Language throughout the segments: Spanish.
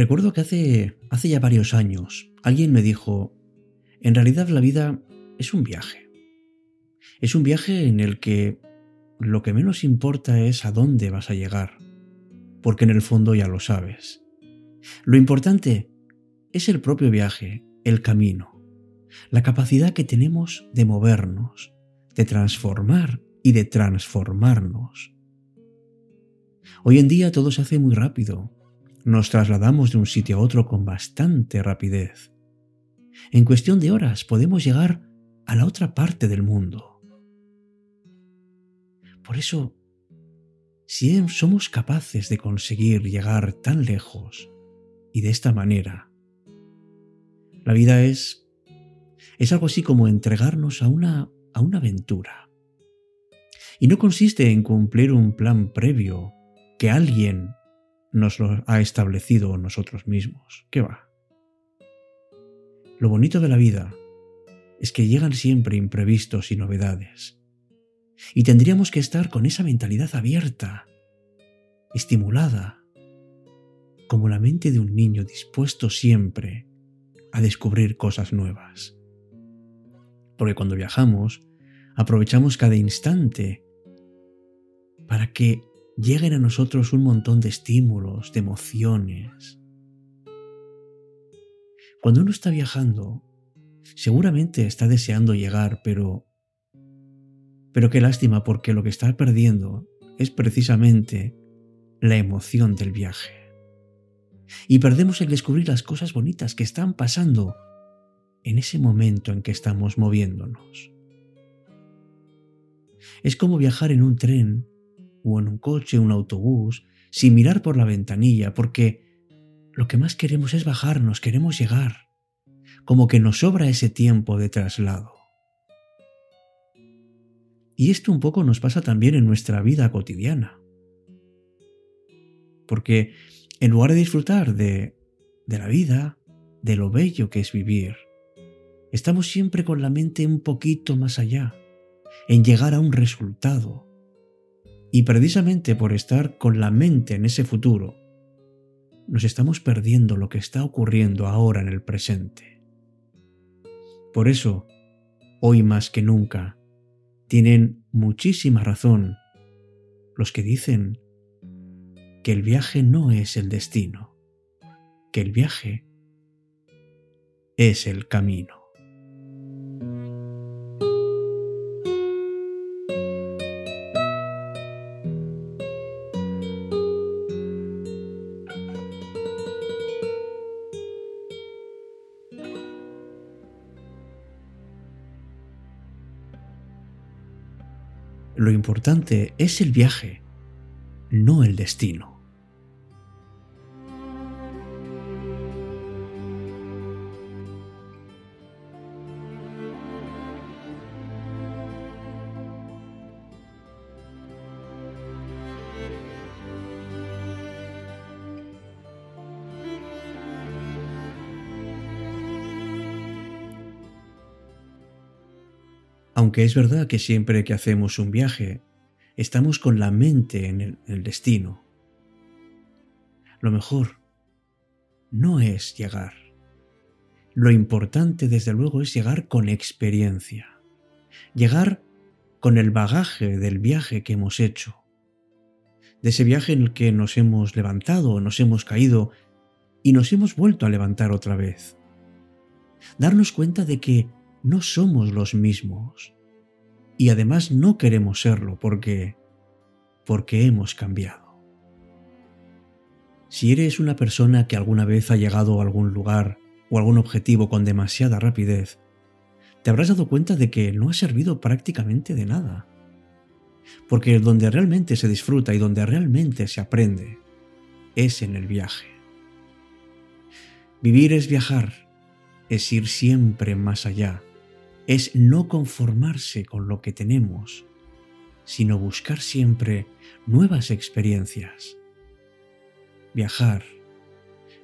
Recuerdo que hace, hace ya varios años alguien me dijo, en realidad la vida es un viaje. Es un viaje en el que lo que menos importa es a dónde vas a llegar, porque en el fondo ya lo sabes. Lo importante es el propio viaje, el camino, la capacidad que tenemos de movernos, de transformar y de transformarnos. Hoy en día todo se hace muy rápido, nos trasladamos de un sitio a otro con bastante rapidez. En cuestión de horas podemos llegar a la otra parte del mundo. Por eso, si somos capaces de conseguir llegar tan lejos y de esta manera, la vida es es algo así como entregarnos a una a una aventura. Y no consiste en cumplir un plan previo que alguien nos lo ha establecido nosotros mismos. ¿Qué va? Lo bonito de la vida es que llegan siempre imprevistos y novedades. Y tendríamos que estar con esa mentalidad abierta, estimulada, como la mente de un niño dispuesto siempre a descubrir cosas nuevas. Porque cuando viajamos, aprovechamos cada instante para que lleguen a nosotros un montón de estímulos, de emociones. Cuando uno está viajando, seguramente está deseando llegar, pero pero qué lástima porque lo que está perdiendo es precisamente la emoción del viaje. Y perdemos el descubrir las cosas bonitas que están pasando en ese momento en que estamos moviéndonos. Es como viajar en un tren o en un coche, un autobús, sin mirar por la ventanilla, porque lo que más queremos es bajarnos, queremos llegar, como que nos sobra ese tiempo de traslado. Y esto un poco nos pasa también en nuestra vida cotidiana. Porque en lugar de disfrutar de, de la vida, de lo bello que es vivir, estamos siempre con la mente un poquito más allá, en llegar a un resultado, y precisamente por estar con la mente en ese futuro, nos estamos perdiendo lo que está ocurriendo ahora en el presente. Por eso, hoy más que nunca, tienen muchísima razón los que dicen que el viaje no es el destino, que el viaje es el camino. Lo importante es el viaje, no el destino. Aunque es verdad que siempre que hacemos un viaje, estamos con la mente en el, destino. Lo mejor no es llegar. Lo importante, desde luego, es llegar con experiencia. Llegar con el bagaje del viaje que hemos hecho. De ese viaje en el que nos hemos levantado, nos hemos caído y nos hemos vuelto a levantar otra vez. Darnos cuenta de que no somos los mismos. Y además no queremos serlo porque porque hemos cambiado. Si eres una persona que alguna vez ha llegado a algún lugar o algún objetivo con demasiada rapidez, te habrás dado cuenta de que no ha servido prácticamente de nada. Porque donde realmente se disfruta y donde realmente se aprende es en el viaje. Vivir es viajar, es ir siempre más allá, es no conformarse con lo que tenemos, sino buscar siempre nuevas experiencias. Viajar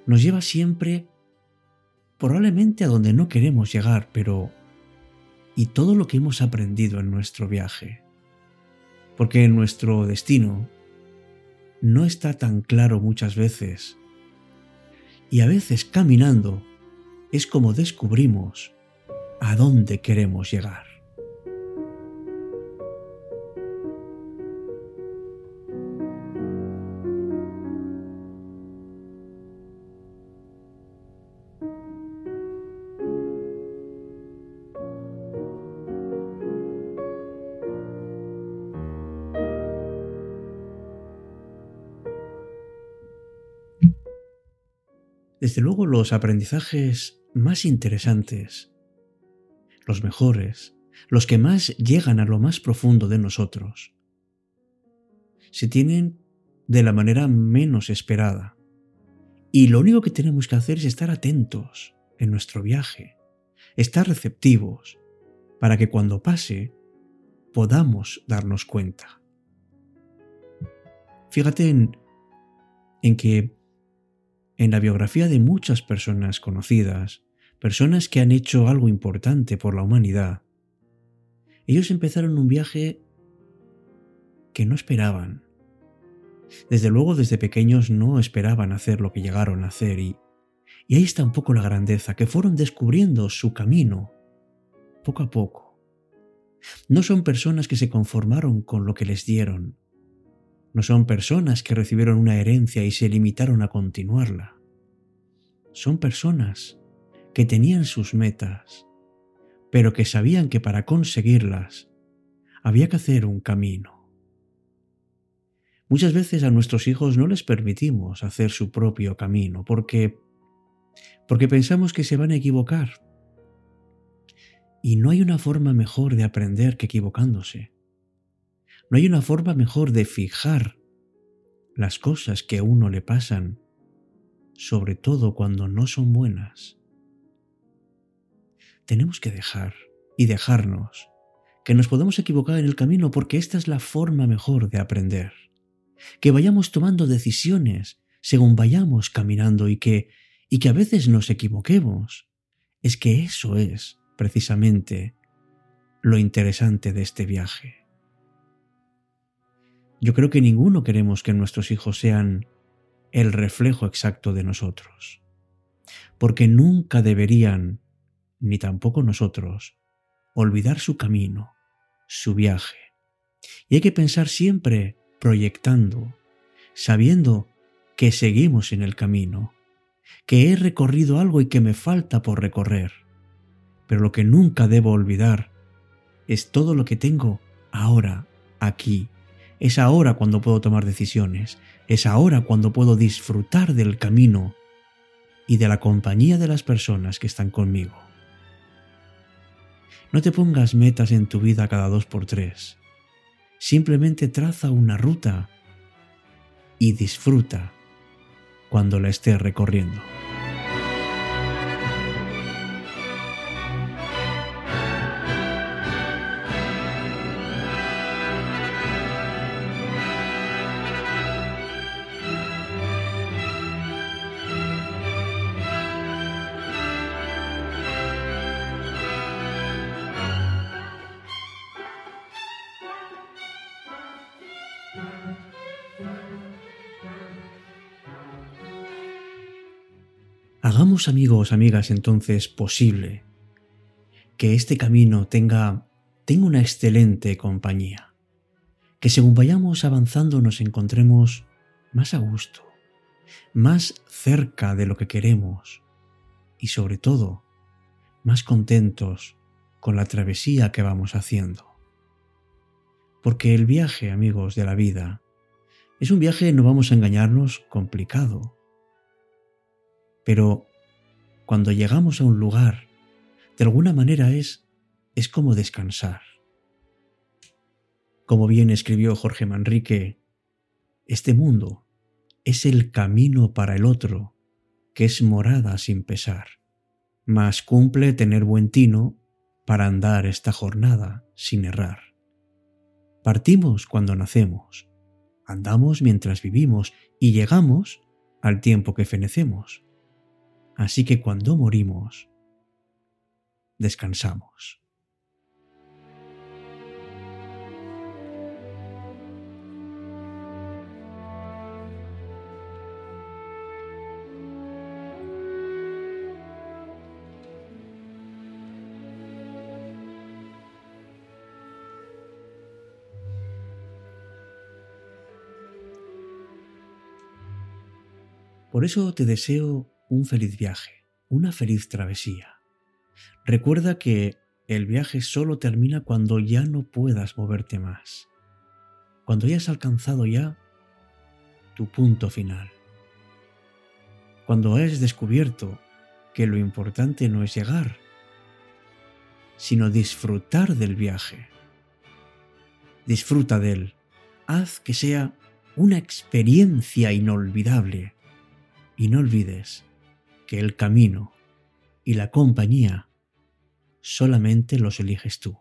nos lleva siempre probablemente a donde no queremos llegar, pero ¿y todo lo que hemos aprendido en nuestro viaje? Porque nuestro destino no está tan claro muchas veces Y a veces caminando es como descubrimos a dónde queremos llegar. Desde luego los aprendizajes más interesantes, los mejores, los que más llegan a lo más profundo de nosotros, se tienen de la manera menos esperada. Y lo único que tenemos que hacer es estar atentos en nuestro viaje, estar receptivos, para que cuando pase podamos darnos cuenta. Fíjate en, en que en la biografía de muchas personas conocidas, personas que han hecho algo importante por la humanidad, ellos empezaron un viaje que no esperaban. Desde luego desde pequeños no esperaban hacer lo que llegaron a hacer y, y ahí está un poco la grandeza, que fueron descubriendo su camino poco a poco. No son personas que se conformaron con lo que les dieron, no son personas que recibieron una herencia y se limitaron a continuarla. Son personas que tenían sus metas, pero que sabían que para conseguirlas había que hacer un camino. Muchas veces a nuestros hijos no les permitimos hacer su propio camino porque porque pensamos que se van a equivocar. Y no hay una forma mejor de aprender que equivocándose. No hay una forma mejor de fijar las cosas que a uno le pasan, sobre todo cuando no son buenas. Tenemos que dejar y dejarnos que nos podemos equivocar en el camino porque esta es la forma mejor de aprender. Que vayamos tomando decisiones según vayamos caminando y que y que a veces nos equivoquemos. Es que eso es precisamente lo interesante de este viaje. Yo creo que ninguno queremos que nuestros hijos sean el reflejo exacto de nosotros, porque nunca deberían, ni tampoco nosotros, olvidar su camino, su viaje. Y hay que pensar siempre proyectando, sabiendo que seguimos en el camino, que he recorrido algo y que me falta por recorrer. Pero lo que nunca debo olvidar es todo lo que tengo ahora, aquí, es ahora cuando puedo tomar decisiones, es ahora cuando puedo disfrutar del camino y de la compañía de las personas que están conmigo. No te pongas metas en tu vida cada dos por tres. Simplemente traza una ruta y disfruta cuando la estés recorriendo. Hagamos amigos, amigas, entonces posible que este camino tenga, tenga una excelente compañía, que según vayamos avanzando nos encontremos más a gusto, más cerca de lo que queremos y sobre todo más contentos con la travesía que vamos haciendo. Porque el viaje, amigos, de la vida es un viaje, no vamos a engañarnos, complicado pero cuando llegamos a un lugar, de alguna manera es, es como descansar. Como bien escribió Jorge Manrique, este mundo es el camino para el otro, que es morada sin pesar, mas cumple tener buen tino para andar esta jornada sin errar. Partimos cuando nacemos, andamos mientras vivimos y llegamos al tiempo que fenecemos. Así que cuando morimos, descansamos. Por eso te deseo un feliz viaje, una feliz travesía. Recuerda que el viaje solo termina cuando ya no puedas moverte más, cuando hayas alcanzado ya tu punto final, cuando hayas descubierto que lo importante no es llegar, sino disfrutar del viaje. Disfruta de él, haz que sea una experiencia inolvidable y no olvides que el camino y la compañía solamente los eliges tú.